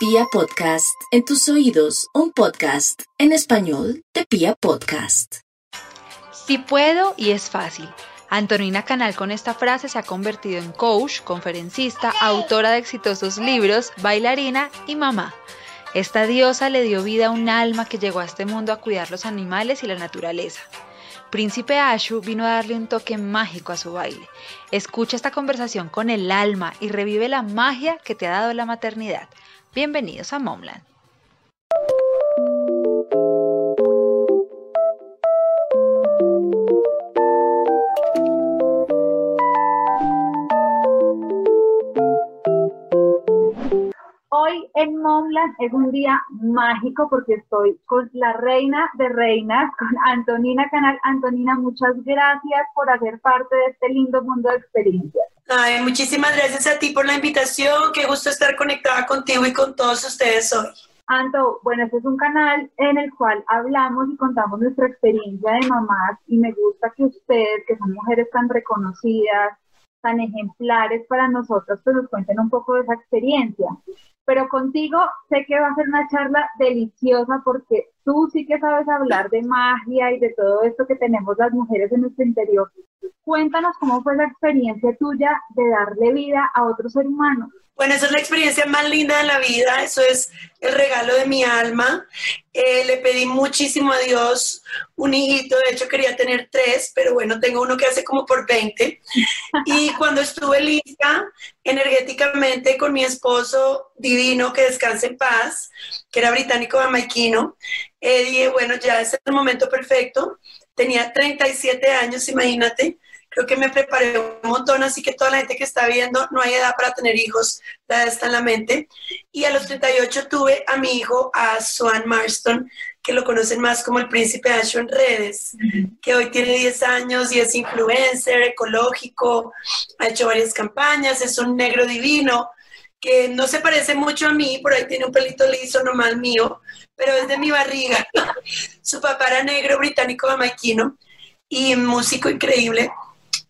Pia Podcast, en tus oídos, un podcast en español de Pia Podcast. Si puedo y es fácil. Antonina Canal con esta frase se ha convertido en coach, conferencista, autora de exitosos libros, bailarina y mamá. Esta diosa le dio vida a un alma que llegó a este mundo a cuidar los animales y la naturaleza. Príncipe Ashu vino a darle un toque mágico a su baile. Escucha esta conversación con el alma y revive la magia que te ha dado la maternidad. Bienvenidos a Momland. Hoy en Momland es un día mágico porque estoy con la reina de reinas, con Antonina Canal. Antonina, muchas gracias por hacer parte de este lindo mundo de experiencias. Ay, muchísimas gracias a ti por la invitación. Qué gusto estar conectada contigo y con todos ustedes hoy. Anto, bueno, este es un canal en el cual hablamos y contamos nuestra experiencia de mamás y me gusta que ustedes, que son mujeres tan reconocidas, tan ejemplares para nosotros, pues nos cuenten un poco de esa experiencia pero contigo sé que va a ser una charla deliciosa porque tú sí que sabes hablar de magia y de todo esto que tenemos las mujeres en nuestro interior. Cuéntanos cómo fue la experiencia tuya de darle vida a otro ser humano. Bueno, esa es la experiencia más linda de la vida, eso es el regalo de mi alma. Eh, le pedí muchísimo a Dios un hijito, de hecho quería tener tres, pero bueno, tengo uno que hace como por 20. Y cuando estuve lista energéticamente con mi esposo divino, que descanse en paz, que era británico jamaiquino, eh, dije, bueno, ya es el momento perfecto. Tenía 37 años, imagínate creo que me preparé un montón, así que toda la gente que está viendo, no hay edad para tener hijos, la edad está en la mente. Y a los 38 tuve a mi hijo, a Swan Marston, que lo conocen más como el príncipe Ashu en redes, que hoy tiene 10 años y es influencer, ecológico, ha hecho varias campañas, es un negro divino, que no se parece mucho a mí, por ahí tiene un pelito liso nomás mío, pero es de mi barriga. Su papá era negro, británico, jamaiquino y músico increíble.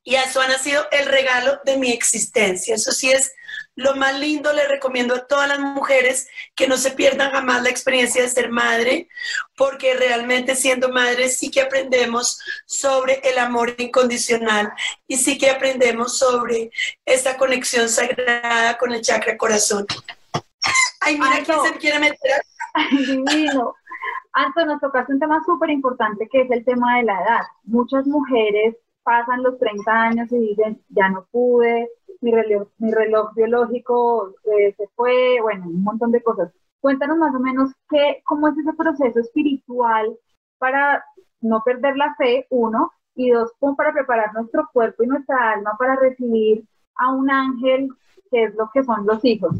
Y eso ha sido el regalo de mi existencia. Eso sí es lo más lindo. Le recomiendo a todas las mujeres que no se pierdan jamás la experiencia de ser madre, porque realmente siendo madre sí que aprendemos sobre el amor incondicional y sí que aprendemos sobre esta conexión sagrada con el chakra corazón. Ay, mira quién se quiere meter. Divino. Anto, nos tocaste un tema súper importante que es el tema de la edad. Muchas mujeres pasan los 30 años y dicen, ya no pude, mi reloj, mi reloj biológico eh, se fue, bueno, un montón de cosas. Cuéntanos más o menos qué, cómo es ese proceso espiritual para no perder la fe, uno, y dos, para preparar nuestro cuerpo y nuestra alma para recibir a un ángel, que es lo que son los hijos.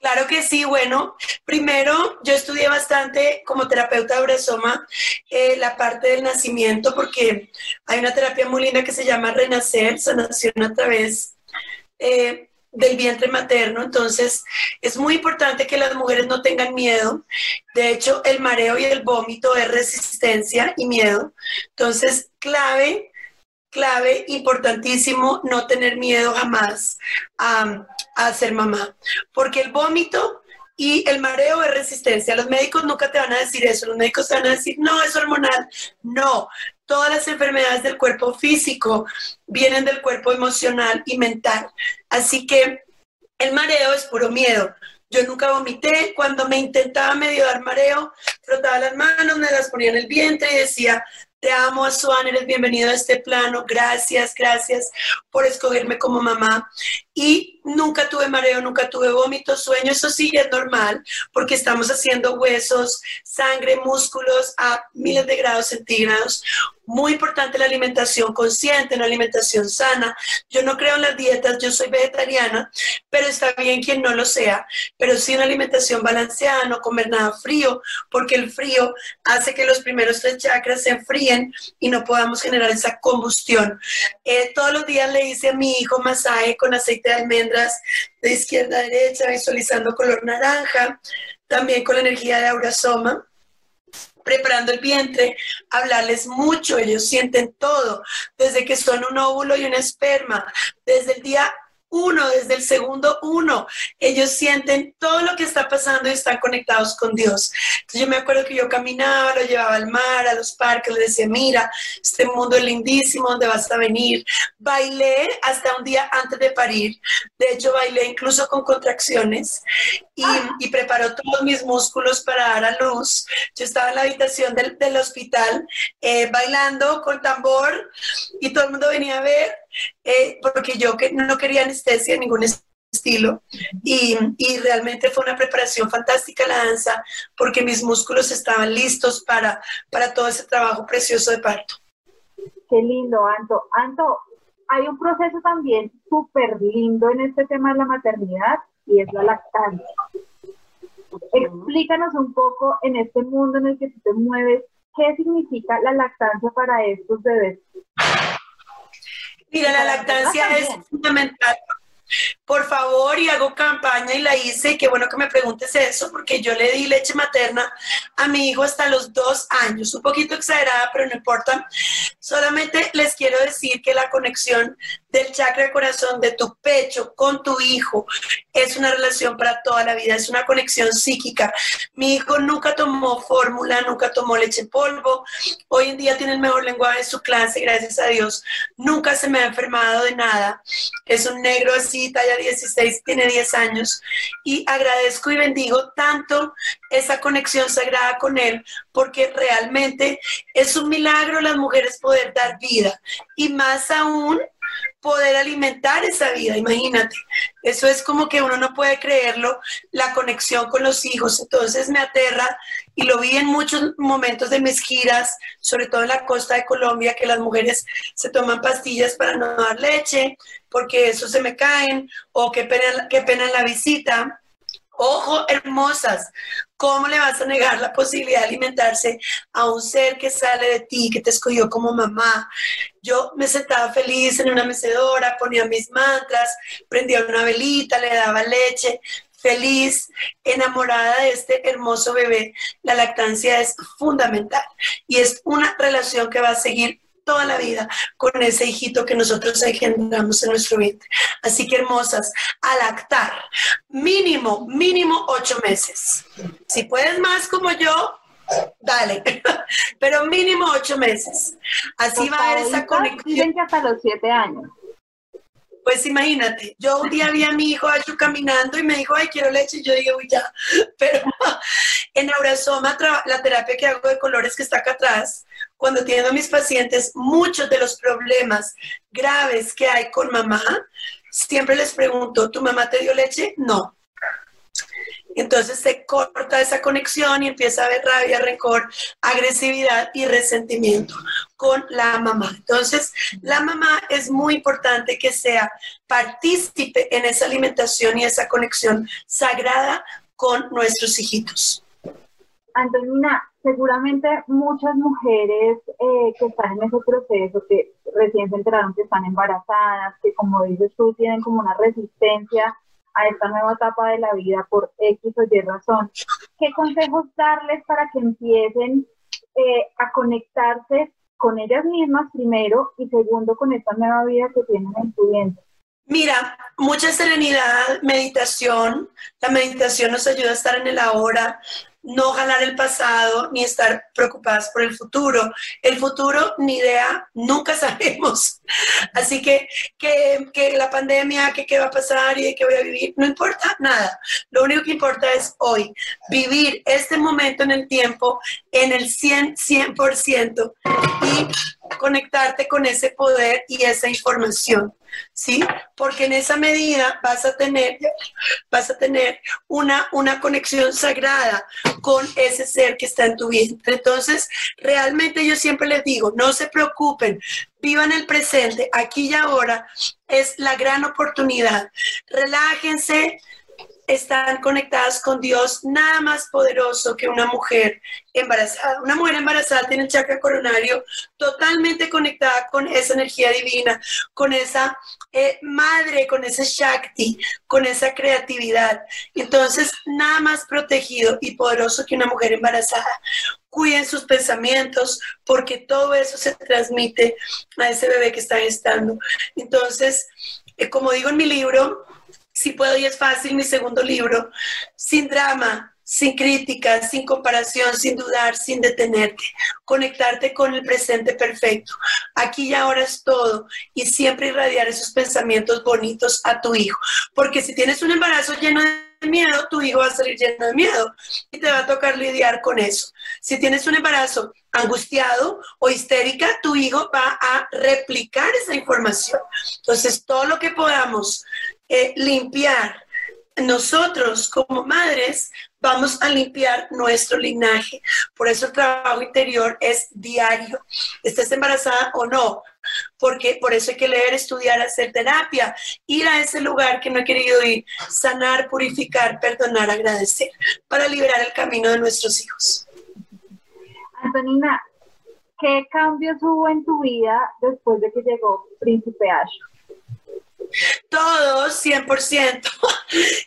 Claro que sí, bueno, primero yo estudié bastante como terapeuta de Bresoma eh, la parte del nacimiento porque hay una terapia muy linda que se llama Renacer, sanación a través eh, del vientre materno, entonces es muy importante que las mujeres no tengan miedo, de hecho el mareo y el vómito es resistencia y miedo, entonces clave clave, importantísimo, no tener miedo jamás a, ser mamá, porque el vómito y el mareo es resistencia. Los médicos nunca te van a decir eso, los médicos te van a decir, no, es hormonal. No, todas las enfermedades del cuerpo físico vienen del cuerpo emocional y mental. Así que el mareo es puro miedo. Yo nunca vomité. Cuando me intentaba medio dar mareo, frotaba las manos, me las ponía en el vientre y decía, te amo, Suan, eres bienvenido a este plano. Gracias, gracias por escogerme como mamá. Y nunca tuve mareo, nunca tuve vómito, sueño. Eso sí es normal porque estamos haciendo huesos, sangre, músculos a miles de grados centígrados. Muy importante la alimentación consciente, una alimentación sana. Yo no creo en las dietas, yo soy vegetariana, pero está bien quien no lo sea. Pero sí una alimentación balanceada, no comer nada frío, porque el frío hace que los primeros tres chakras se enfríen y no podamos generar esa combustión. Eh, todos los días le hice a mi hijo masaje con aceite de de izquierda a derecha, visualizando color naranja, también con la energía de Aurasoma preparando el vientre, hablarles mucho, ellos sienten todo, desde que son un óvulo y un esperma, desde el día uno, desde el segundo uno. Ellos sienten todo lo que está pasando y están conectados con Dios. Yo me acuerdo que yo caminaba, lo llevaba al mar, a los parques, le decía, mira, este mundo es lindísimo, ¿dónde vas a venir? Bailé hasta un día antes de parir. De hecho, bailé incluso con contracciones y, y preparó todos mis músculos para dar a luz. Yo estaba en la habitación del, del hospital eh, bailando con tambor y todo el mundo venía a ver eh, porque yo que no quería anestesia de ningún estilo y, y, realmente fue una preparación fantástica la danza porque mis músculos estaban listos para, para todo ese trabajo precioso de parto. Qué lindo, Anto. Anto, hay un proceso también súper lindo en este tema de la maternidad y es la lactancia. Explícanos un poco en este mundo en el que tú te mueves, ¿qué significa la lactancia para estos bebés? Mira, la lactancia es fundamental. Por favor, y hago campaña y la hice, y qué bueno que me preguntes eso, porque yo le di leche materna a mi hijo hasta los dos años, un poquito exagerada, pero no importa. Solamente les quiero decir que la conexión del chakra corazón de tu pecho con tu hijo es una relación para toda la vida, es una conexión psíquica. Mi hijo nunca tomó fórmula, nunca tomó leche en polvo, hoy en día tiene el mejor lenguaje de su clase, gracias a Dios. Nunca se me ha enfermado de nada. Es un negro así, talla 16, tiene 10 años y agradezco y bendigo tanto esa conexión sagrada con él porque realmente es un milagro las mujeres poder dar vida y más aún poder alimentar esa vida, imagínate. Eso es como que uno no puede creerlo, la conexión con los hijos. Entonces me aterra y lo vi en muchos momentos de mis giras, sobre todo en la costa de Colombia, que las mujeres se toman pastillas para no dar leche, porque eso se me caen, o qué pena, qué pena en la visita. Ojo, hermosas, ¿cómo le vas a negar la posibilidad de alimentarse a un ser que sale de ti, que te escogió como mamá? Yo me sentaba feliz en una mecedora, ponía mis mantras, prendía una velita, le daba leche, feliz, enamorada de este hermoso bebé. La lactancia es fundamental y es una relación que va a seguir toda la vida con ese hijito que nosotros engendramos en nuestro vientre. Así que hermosas, a lactar, mínimo, mínimo ocho meses. Si puedes más como yo, dale, pero mínimo ocho meses. Así va a haber esa conexión. Dicen que hasta los siete años. Pues imagínate, yo un día vi a mi hijo Ayu caminando y me dijo, ay, quiero leche, y yo dije, uy, ya. Pero en Aurasoma, la terapia que hago de colores que está acá atrás, cuando tienen a mis pacientes muchos de los problemas graves que hay con mamá, siempre les pregunto, ¿tu mamá te dio leche? No. Entonces se corta esa conexión y empieza a haber rabia, rencor, agresividad y resentimiento con la mamá. Entonces, la mamá es muy importante que sea partícipe en esa alimentación y esa conexión sagrada con nuestros hijitos. Antonina, seguramente muchas mujeres eh, que están en ese proceso, que recién se enteraron que están embarazadas, que como dices tú, tienen como una resistencia a esta nueva etapa de la vida por X o Y razón. ¿Qué consejos darles para que empiecen eh, a conectarse con ellas mismas primero y segundo con esta nueva vida que tienen en su vientre? Mira, mucha serenidad, meditación. La meditación nos ayuda a estar en el ahora, no jalar el pasado ni estar preocupadas por el futuro. El futuro, ni idea, nunca sabemos. Así que, que, la pandemia, que qué va a pasar y qué voy a vivir, no importa nada. Lo único que importa es hoy, vivir este momento en el tiempo en el 100, 100% y conectarte con ese poder y esa información. ¿sí? Porque en esa medida vas a tener, vas a tener una, una conexión sagrada con ese ser que está en tu vientre. Entonces, realmente yo siempre les digo, no se preocupen, vivan el presente, aquí y ahora es la gran oportunidad. Relájense, están conectadas con Dios, nada más poderoso que una mujer embarazada. Una mujer embarazada tiene el chakra coronario totalmente conectada con esa energía divina, con esa eh, madre, con ese Shakti, con esa creatividad. Entonces, nada más protegido y poderoso que una mujer embarazada. Cuiden sus pensamientos porque todo eso se transmite a ese bebé que está estando. Entonces, eh, como digo en mi libro, si puedo y es fácil, mi segundo libro, sin drama, sin crítica, sin comparación, sin dudar, sin detenerte, conectarte con el presente perfecto. Aquí y ahora es todo y siempre irradiar esos pensamientos bonitos a tu hijo, porque si tienes un embarazo lleno de miedo, tu hijo va a salir lleno de miedo y te va a tocar lidiar con eso. Si tienes un embarazo angustiado o histérica, tu hijo va a replicar esa información. Entonces, todo lo que podamos limpiar nosotros como madres vamos a limpiar nuestro linaje. Por eso el trabajo interior es diario, estés embarazada o no, porque por eso hay que leer, estudiar, hacer terapia, ir a ese lugar que no he querido ir, sanar, purificar, perdonar, agradecer, para liberar el camino de nuestros hijos. Antonina, ¿qué cambios hubo en tu vida después de que llegó Príncipe Asho? Todos, 100%.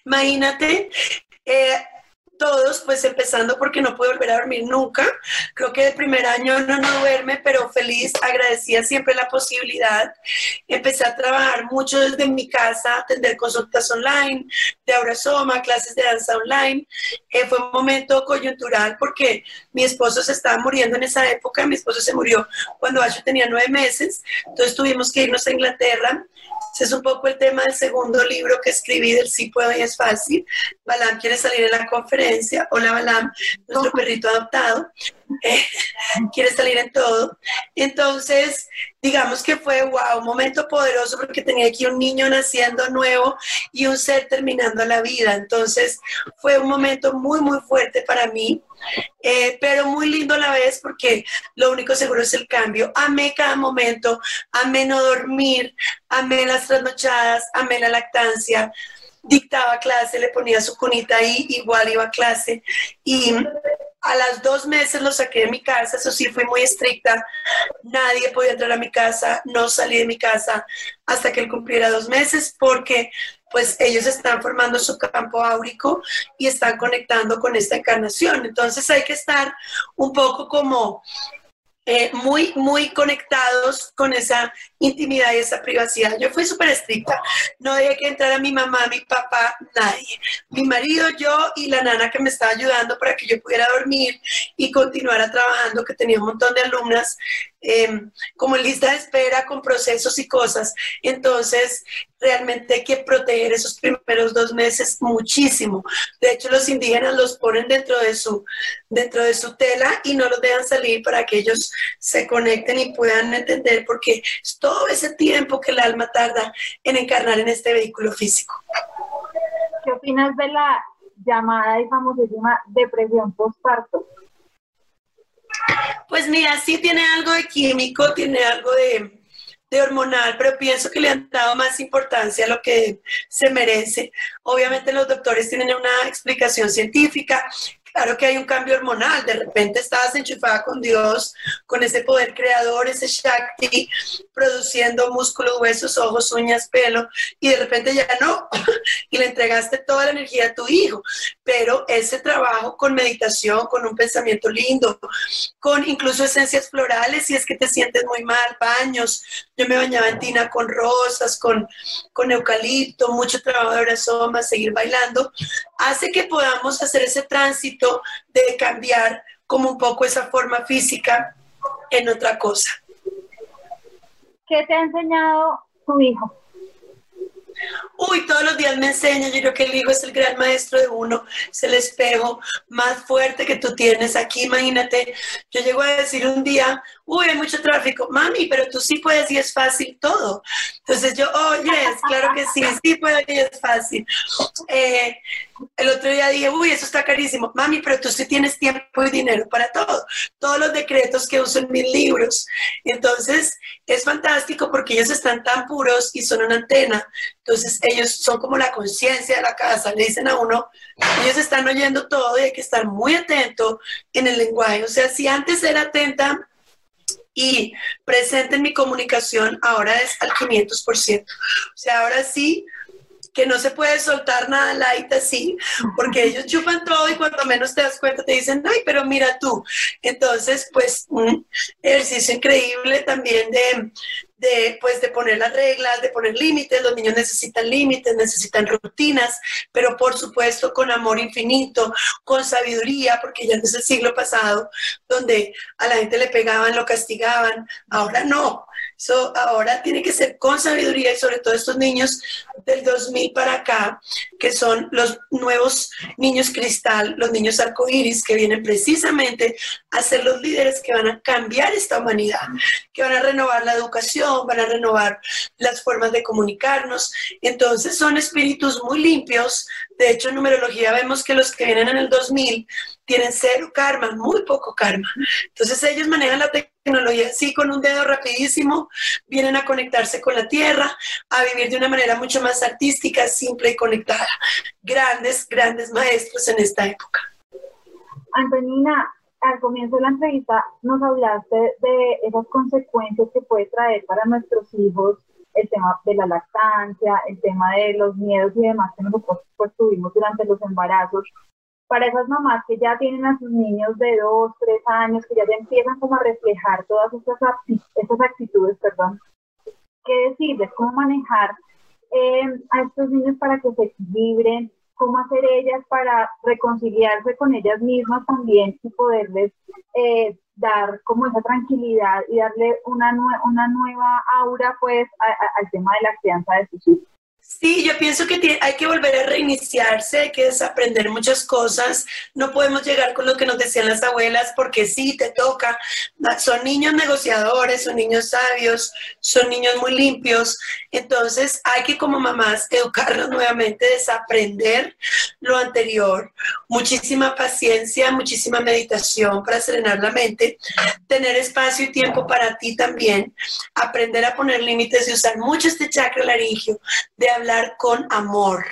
Imagínate, eh, todos, pues empezando porque no pude volver a dormir nunca. Creo que el primer año no, no duerme, pero feliz, agradecía siempre la posibilidad. Empecé a trabajar mucho desde mi casa, atender consultas online, de Aurasoma, clases de danza online. Eh, fue un momento coyuntural porque mi esposo se estaba muriendo en esa época. Mi esposo se murió cuando yo tenía nueve meses, entonces tuvimos que irnos a Inglaterra ese es un poco el tema del segundo libro que escribí del Sí puedo y es fácil. Balam quiere salir en la conferencia. Hola Balam, nuestro perrito adoptado. Eh, quiere salir en todo. Entonces, digamos que fue, wow, un momento poderoso porque tenía aquí un niño naciendo nuevo y un ser terminando la vida. Entonces, fue un momento muy, muy fuerte para mí, eh, pero muy lindo a la vez porque lo único seguro es el cambio. Amé cada momento, amé no dormir, amé las trasnochadas, amé la lactancia dictaba clase, le ponía su cunita ahí, igual iba a clase. Y a las dos meses lo saqué de mi casa, eso sí, fui muy estricta. Nadie podía entrar a mi casa, no salí de mi casa hasta que él cumpliera dos meses porque pues ellos están formando su campo áurico y están conectando con esta encarnación. Entonces hay que estar un poco como eh, muy, muy conectados con esa intimidad y esa privacidad. Yo fui súper estricta. No dejé que entrara mi mamá, mi papá, nadie. Mi marido, yo y la nana que me estaba ayudando para que yo pudiera dormir y continuara trabajando, que tenía un montón de alumnas Em, como en lista de espera con procesos y cosas. Entonces, realmente hay que proteger esos primeros dos meses muchísimo. De hecho, los indígenas los ponen dentro de su, dentro de su tela y no los dejan salir para que ellos se conecten y puedan entender, porque es todo ese tiempo que el alma tarda en encarnar en este vehículo físico. ¿Qué opinas de la llamada y famosísima depresión postparto? Pues mira, sí tiene algo de químico, tiene algo de, hormonal, pero pienso que le han dado más importancia a lo que se merece. Obviamente los doctores tienen una explicación científica, Claro que hay un cambio hormonal, de repente estabas enchufada con Dios, con ese poder creador, ese Shakti, produciendo músculos, huesos, ojos, uñas, pelo, y de repente ya no, y le entregaste toda la energía a tu hijo. Pero ese trabajo con meditación, con un pensamiento lindo, con incluso esencias florales, si es que te sientes muy mal, baños, yo me bañaba en tina con rosas, con, con eucalipto, mucho trabajo de brasoma, seguir bailando, hace que podamos hacer ese tránsito de cambiar como un poco esa forma física en otra cosa. ¿Qué te ha enseñado tu hijo? Uy, todos los días me enseña, yo creo que el hijo es el gran maestro de uno, es el espejo más fuerte que tú tienes aquí, imagínate, yo llego a decir un día, uy, hay mucho tráfico, mami, pero tú sí puedes y es fácil todo. Entonces yo, oh, yes, claro que sí, sí puedo y es fácil. Eh, el otro día dije, uy, eso está carísimo, mami, pero tú sí tienes tiempo y dinero para todo, todos los decretos que uso en mis libros. Entonces, es fantástico porque ellos están tan puros y son una antena. Entonces, ellos son como la conciencia de la casa, le dicen a uno, ellos están oyendo todo y hay que estar muy atento en el lenguaje. O sea, si antes era atenta y presente en mi comunicación, ahora es al 500%. O sea, ahora sí que no se puede soltar nada light así, porque ellos chupan todo y cuando menos te das cuenta te dicen, ay, pero mira tú. Entonces, pues, un ejercicio increíble también de, de, pues, de poner las reglas, de poner límites. Los niños necesitan límites, necesitan rutinas, pero por supuesto con amor infinito, con sabiduría, porque ya no es el siglo pasado donde a la gente le pegaban, lo castigaban. Ahora no. So, ahora tiene que ser con sabiduría y sobre todo estos niños del 2000 para acá, que son los nuevos niños cristal, los niños arcoíris, que vienen precisamente a ser los líderes que van a cambiar esta humanidad, que van a renovar la educación, van a renovar las formas de comunicarnos. Entonces son espíritus muy limpios. De hecho, en numerología vemos que los que vienen en el 2000 tienen cero karma, muy poco karma. Entonces ellos manejan la tecnología así con un dedo rapidísimo, vienen a conectarse con la tierra, a vivir de una manera mucho más artística, simple y conectada. Grandes, grandes maestros en esta época. Antonina, al comienzo de la entrevista nos hablaste de esas consecuencias que puede traer para nuestros hijos el tema de la lactancia, el tema de los miedos y demás que nosotros pues, tuvimos durante los embarazos para esas mamás que ya tienen a sus niños de dos, tres años, que ya empiezan como a reflejar todas estas, actitudes, perdón, ¿qué decirles? ¿Cómo manejar eh, a estos niños para que se equilibren? ¿Cómo hacer ellas para reconciliarse con ellas mismas también y poderles eh, dar como esa tranquilidad y darle una nueva aura pues al tema de la crianza de sus hijos? Sí, yo pienso que hay que volver a reiniciarse, hay que desaprender muchas cosas. No podemos llegar con lo que nos decían las abuelas, porque sí, te toca. Son niños negociadores, son niños sabios, son niños muy limpios. Entonces hay que como mamás educarlos nuevamente, desaprender lo anterior. Muchísima paciencia, muchísima meditación para serenar la mente, tener espacio y tiempo para ti también, aprender a poner límites y usar mucho este chakra laringio hablar con amor,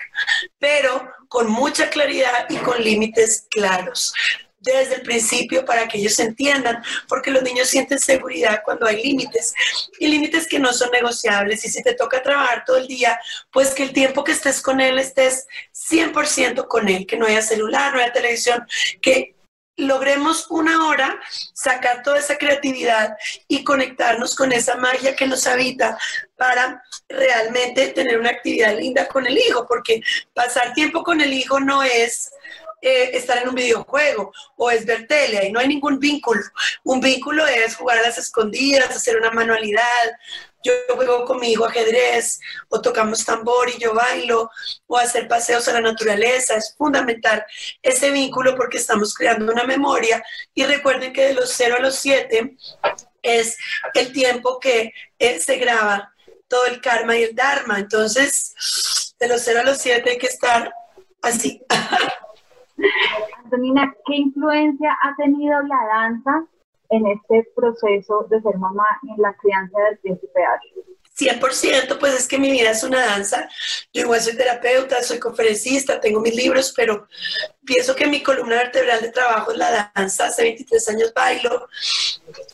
pero con mucha claridad y con límites claros desde el principio para que ellos entiendan, porque los niños sienten seguridad cuando hay límites y límites que no son negociables. Y si te toca trabajar todo el día, pues que el tiempo que estés con él estés 100% con él, que no haya celular, no haya televisión, que logremos una hora sacar toda esa creatividad y conectarnos con esa magia que nos habita para realmente tener una actividad linda con el hijo, porque pasar tiempo con el hijo no es eh, estar en un videojuego o es ver tele, y no hay ningún vínculo. Un vínculo es jugar a las escondidas, hacer una manualidad, yo juego con mi hijo ajedrez, o tocamos tambor y yo bailo, o hacer paseos a la naturaleza. Es fundamental ese vínculo porque estamos creando una memoria. Y recuerden que de los 0 a los 7 es el tiempo que eh, se graba todo el karma y el dharma. Entonces, de los 0 a los 7 hay que estar así. Antonina, ¿qué influencia ha tenido la danza en este proceso de ser mamá en la crianza del príncipe 100%, pues es que mi vida es una danza. Yo igual soy terapeuta, soy conferencista, tengo mis libros, pero pienso que mi columna vertebral de trabajo es la danza. Hace 23 años bailo.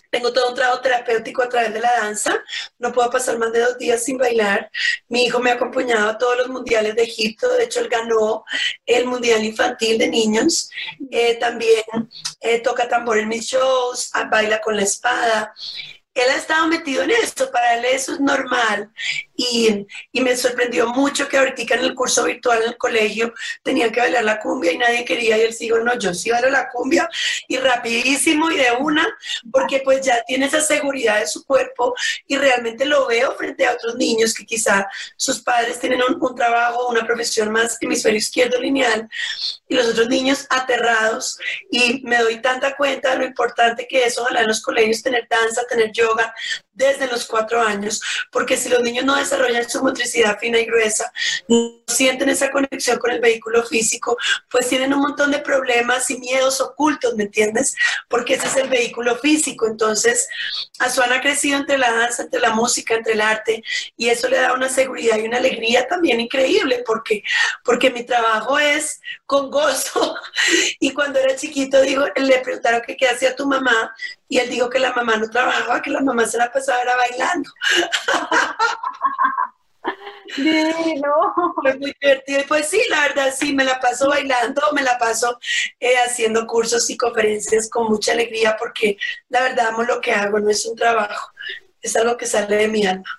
Tengo todo un trabajo terapéutico a través de la danza. No puedo pasar más de dos días sin bailar. Mi hijo me ha acompañado a todos los mundiales de Egipto. De hecho, él ganó el mundial infantil de niños. Eh, también eh, toca tambor en mis shows, baila con la espada él ha estado metido en esto, para él eso es normal. Y, me sorprendió mucho que ahorita en el curso virtual en el colegio tenían que bailar la cumbia y nadie quería y él sigo, no, yo sí bailo la cumbia y rapidísimo y de una, porque pues ya tiene esa seguridad de su cuerpo y realmente lo veo frente a otros niños que quizá sus padres tienen un trabajo, una profesión más hemisferio izquierdo lineal y los otros niños aterrados y me doy tanta cuenta de lo importante que es ojalá en los colegios tener danza, tener yoga, desde los cuatro años, porque si los niños no desarrollan su motricidad fina y gruesa, no sienten esa conexión con el vehículo físico, pues tienen un montón de problemas y miedos ocultos, ¿me entiendes? Porque ese es el vehículo físico. Entonces, Azuan ha crecido entre la danza, entre la música, entre el arte, y eso le da una seguridad y una alegría también increíble, porque, porque mi trabajo es con gozo. Y cuando era chiquito, digo, le preguntaron que qué hacía tu mamá, y él dijo que la mamá no trabajaba, que la mamá se la pasaba bailando. no. Fue muy divertido. Y pues sí, la verdad, sí, me la paso bailando, me la paso eh, haciendo cursos y conferencias con mucha alegría porque la verdad amo lo que hago, no es un trabajo, es algo que sale de mi alma.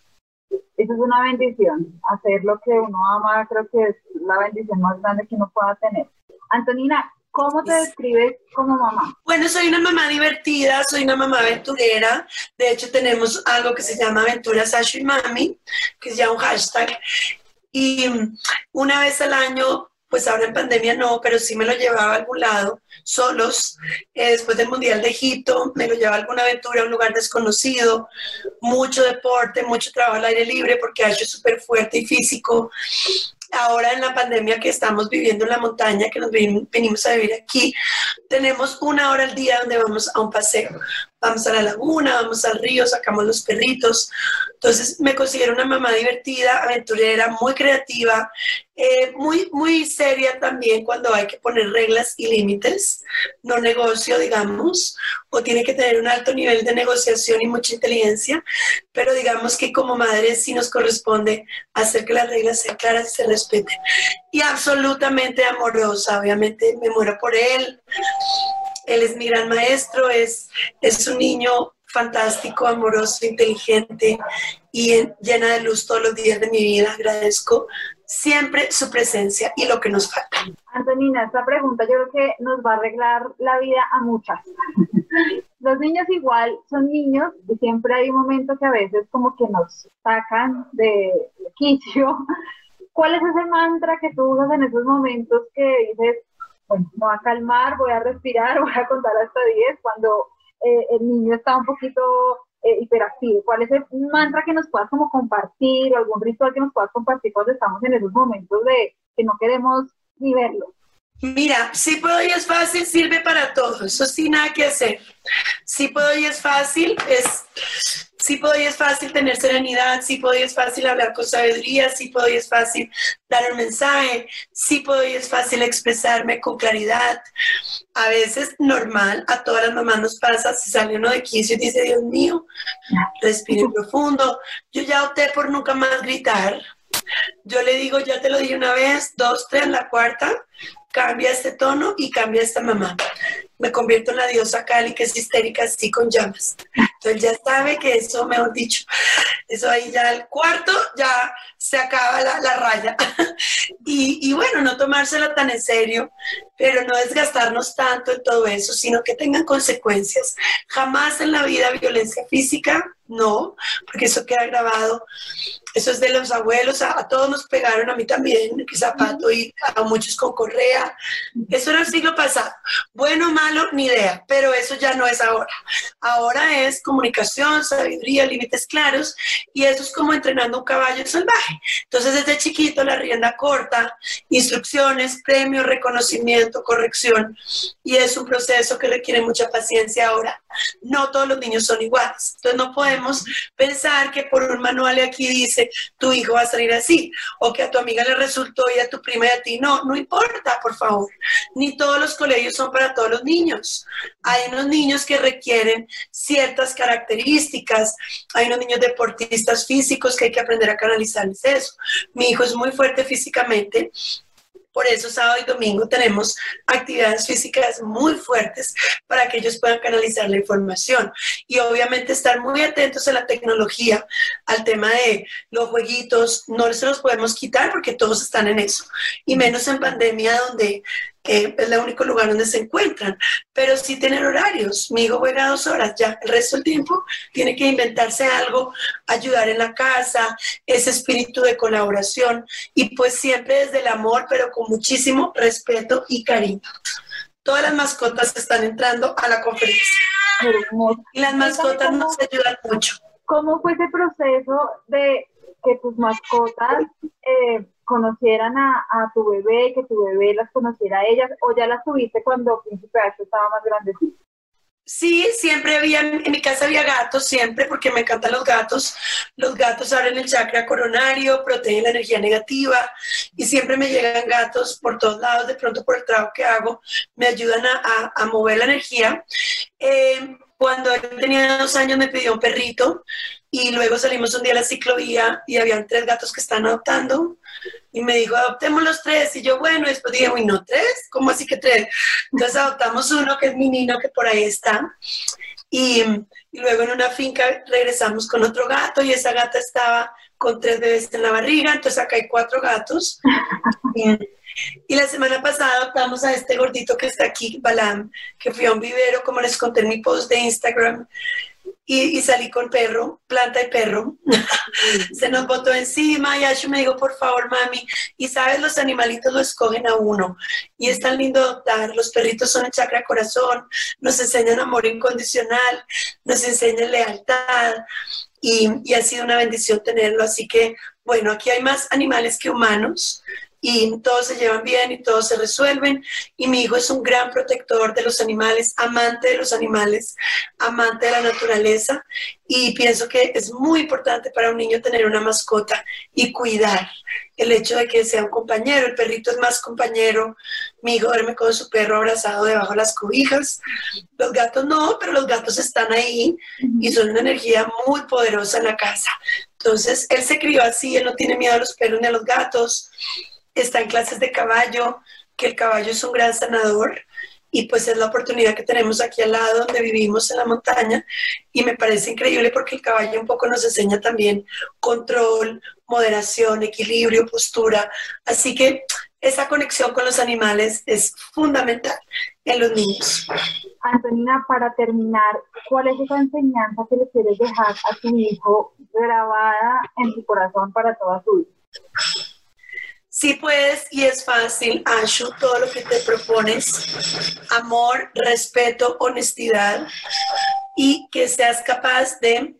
Eso es una bendición. Hacer lo que uno ama creo que es la bendición más grande que uno pueda tener. Antonina, ¿Cómo te describes como mamá? Bueno, soy una mamá divertida, soy una mamá aventurera. De hecho, tenemos algo que se llama Aventuras Ashu y Mami, que es ya un hashtag. Y una vez al año, pues ahora en pandemia no, pero sí me lo llevaba a algún lado, solos. Eh, después del Mundial de Egipto, me lo llevaba a alguna aventura, a un lugar desconocido. Mucho deporte, mucho trabajo al aire libre, porque Ashu es súper fuerte y físico ahora en la pandemia que estamos viviendo en la montaña, que nos venimos a vivir aquí, tenemos una hora al día donde vamos a un paseo. Vamos a la laguna, vamos al río, sacamos los perritos. Entonces me considero una mamá divertida, aventurera, muy creativa, eh, muy, muy seria también cuando hay que poner reglas y límites. No negocio, digamos, o tiene que tener un alto nivel de negociación y mucha inteligencia, pero digamos que como madre sí nos corresponde hacer que las reglas sean claras y se respeten. Y absolutamente amorosa, obviamente me muero por él. Él es mi gran maestro, es, es un niño fantástico, amoroso, inteligente y llena de luz todos los días de mi vida. Agradezco siempre su presencia y lo que nos falta. Antonina, esta pregunta yo creo que nos va a arreglar la vida a muchas. Los niños igual son niños y siempre hay un momento que a veces como que nos sacan de quicio. ¿Cuál es ese mantra que tú usas en esos momentos que dices, bueno, me voy a calmar, voy a respirar, voy a contar hasta 10 cuando eh, el niño está un poquito eh, hiperactivo? ¿Cuál es el mantra que nos puedas como compartir o algún ritual que nos puedas compartir cuando estamos en esos momentos de que no queremos ni verlo? Mira, si puedo y es fácil, sirve para todo. Eso sí, nada que hacer. Si puedo y es fácil, es sí puedo y es fácil tener serenidad, sí puedo y es fácil hablar con sabiduría, sí puedo y es fácil dar un mensaje, sí puedo y es fácil expresarme con claridad. A veces normal, a todas las mamás nos pasa, si sale uno de quicio y dice, Dios mío, respire profundo. Yo ya opté por nunca más gritar. Yo le digo, ya te lo dije una vez, dos, tres, la cuarta, cambia este tono y cambia esta mamá. Me convierto en la diosa Cali, que es histérica, así con llamas. Entonces ya sabe que eso, mejor dicho, eso ahí ya el cuarto ya se acaba la, raya. y, y, bueno, no tomársela tan en serio, pero no desgastarnos tanto en todo eso, sino que tengan consecuencias. Jamás en la vida violencia física, no, porque eso queda grabado. Eso es de los abuelos, a, todos nos pegaron, a mí también, que zapato y a muchos con correa. Eso era el siglo pasado. Bueno, malo, ni idea, pero eso ya no es ahora. Ahora es comunicación, sabiduría, límites claros, y eso es como entrenando un caballo salvaje. Entonces, desde chiquito, la rienda corta, instrucciones, premio, reconocimiento, corrección, y es un proceso que requiere mucha paciencia ahora. No todos los niños son iguales. Entonces, no podemos pensar que por un manual aquí dice tu hijo va a salir así, o que a tu amiga le resultó y a tu prima y a ti no, no importa, por favor. Ni todos los colegios son para todos los niños. Hay unos niños que requieren ciertas características, hay unos niños deportistas físicos que hay que aprender a canalizarles eso. Mi hijo es muy fuerte físicamente, por eso sábado y domingo tenemos actividades físicas muy fuertes para que ellos puedan canalizar la información. Y obviamente estar muy atentos a la tecnología, al tema de los jueguitos, no se los podemos quitar porque todos están en eso. Y menos en pandemia donde es el único lugar donde se encuentran, pero sí tienen horarios. Mi hijo juega dos horas, ya el resto del tiempo tiene que inventarse algo, ayudar en la casa, ese espíritu de colaboración y pues siempre desde el amor, pero con muchísimo respeto y cariño. Todas las mascotas están entrando a la conferencia y las mascotas nos ayudan mucho. ¿Cómo fue ese proceso de que tus mascotas eh, conocieran a, tu bebé, que tu bebé las conociera a ellas, o ya las tuviste cuando Príncipe estaba más grandecito? Sí, siempre había, en mi casa había gatos, siempre, porque me encantan los gatos. Los gatos abren el chakra coronario, protegen la energía negativa y siempre me llegan gatos por todos lados, de pronto por el trabajo que hago, me ayudan a, mover la energía. Eh, Cuando él tenía dos años me pidió un perrito y luego salimos un día a la ciclovía y habían tres gatos que están adoptando y me dijo, adoptemos los tres. Y yo, bueno, después dije, uy, no, tres, ¿cómo así que tres? Entonces adoptamos uno que es mi niño que por ahí está. Y, y luego en una finca regresamos con otro gato y esa gata estaba con tres bebés en la barriga, entonces acá hay cuatro gatos. Y la semana pasada adoptamos a este gordito que está aquí, Balam, que fui a un vivero, como les conté en mi post de Instagram, y, salí con perro, planta y perro. Se nos botó encima y Ashu me dijo, por favor, mami. Y sabes, los animalitos lo escogen a uno. Y es tan lindo adoptar. Los perritos son el chakra corazón, nos enseñan amor incondicional, nos enseñan lealtad. Y, y ha sido una bendición tenerlo. Así que, bueno, aquí hay más animales que humanos y todos se llevan bien y todos se resuelven. Y mi hijo es un gran protector de los animales, amante de los animales, amante de la naturaleza. Y pienso que es muy importante para un niño tener una mascota y cuidar el hecho de que sea un compañero. El perrito es más compañero. Mi hijo duerme con su perro abrazado debajo de las cobijas. Los gatos no, pero los gatos están ahí y son una energía muy poderosa en la casa. Entonces, él se crió así, él no tiene miedo a los perros ni a los gatos está en clases de caballo, que el caballo es un gran sanador y pues es la oportunidad que tenemos aquí al lado donde vivimos en la montaña y me parece increíble porque el caballo un poco nos enseña también control, moderación, equilibrio, postura, así que esa conexión con los animales es fundamental en los niños. Antonina, para terminar, ¿cuál es esa enseñanza que le quieres dejar a tu hijo grabada en tu corazón para toda su vida? Sí puedes y es fácil, Ashu, todo lo que te propones, amor, respeto, honestidad y que seas capaz de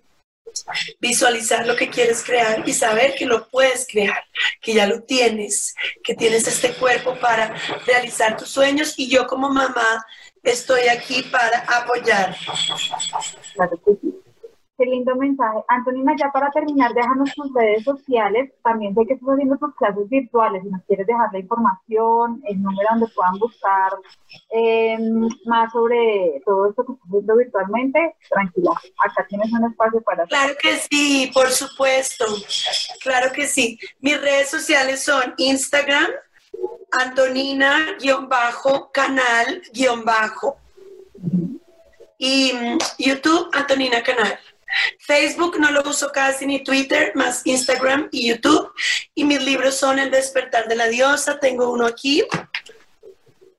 visualizar lo que quieres crear y saber que lo puedes crear, que ya lo tienes, que tienes este cuerpo para realizar tus sueños. Y yo como mamá estoy aquí para apoyar. Qué lindo mensaje. Antonina, ya para terminar, déjanos tus redes sociales. También sé que estás haciendo tus clases virtuales. Si nos quieres dejar la información, el número donde puedan buscar em, más sobre todo esto que estás haciendo virtualmente, tranquila. Acá tienes un espacio para... Claro que sí, por supuesto. Claro que sí. Mis redes sociales son Instagram, Antonina-canal-bajo. Y mm, YouTube, Antonina Canal. Facebook no lo uso casi ni Twitter, más Instagram y YouTube. Y mis libros son El despertar de la diosa, tengo uno aquí,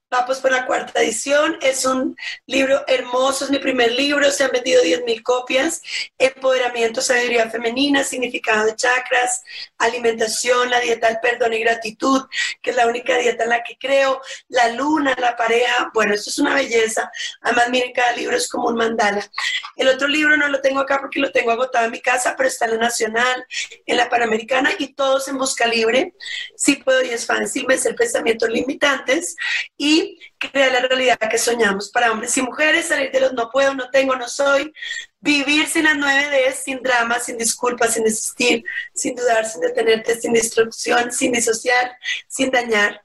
Vamos por la cuarta edición. Es un libro hermoso, es mi primer libro, se han vendido 10.000 copias. Empoderamiento, sabiduría femenina, significado de chakras, alimentación, la dieta del perdón y gratitud, que es la única dieta en la que creo, la luna, la pareja. Bueno, esto es una belleza. Además, miren, cada libro es como un mandala. El otro libro no lo tengo acá porque lo tengo agotado en mi casa, pero está en la Nacional, en la Panamericana y todos en busca libre. Sí puedo y es fácil vencer pensamientos limitantes. Y crear la realidad que soñamos para hombres y mujeres, salir de los no puedo, no tengo, no soy, vivir sin las nueve D, sin drama, sin disculpas, sin desistir, sin dudar, sin detenerte, sin destrucción, sin disociar, sin dañar.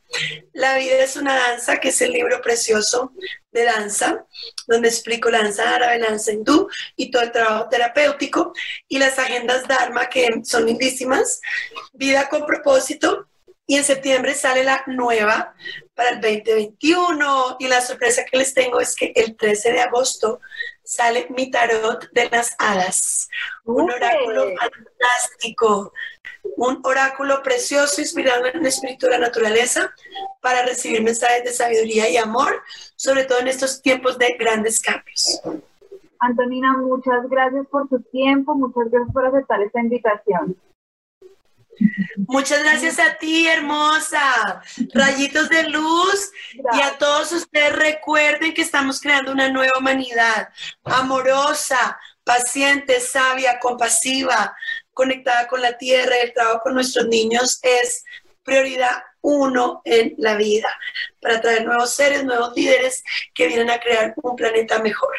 La vida es una danza, que es el libro precioso de danza, donde explico la danza árabe, la danza hindú y todo el trabajo terapéutico y las agendas Dharma, que son lindísimas. Vida con propósito, y en septiembre sale la nueva para el 2021 y la sorpresa que les tengo es que el 13 de agosto sale mi tarot de las hadas, un oráculo fantástico, un oráculo precioso inspirado en el espíritu de la naturaleza para recibir mensajes de sabiduría y amor, sobre todo en estos tiempos de grandes cambios. Antonina, muchas gracias por tu tiempo, muchas gracias por aceptar esta invitación. Muchas gracias a ti, hermosa. Rayitos de luz. Y a todos ustedes recuerden que estamos creando una nueva humanidad, amorosa, paciente, sabia, compasiva, conectada con la tierra. El trabajo con nuestros niños es prioridad uno en la vida para traer nuevos seres, nuevos líderes que vienen a crear un planeta mejor.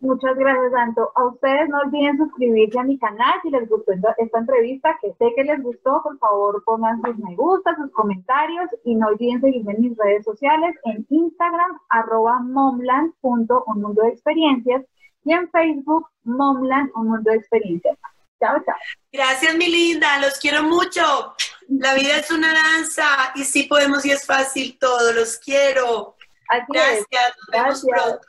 Muchas gracias, Santo. A ustedes no olviden suscribirse a mi canal si les gustó esta entrevista, que sé que les gustó. Por favor, pongan sus me gusta, sus comentarios y no olviden seguirme en mis redes sociales en Instagram, arroba momland, un mundo de experiencias y en Facebook, momland, un mundo de experiencias. Chao, chao. Gracias, mi linda. Los quiero mucho. La vida es una danza y sí podemos y es fácil todo. Los quiero. Así Gracias. Es. Nos vemos Gracias. pronto.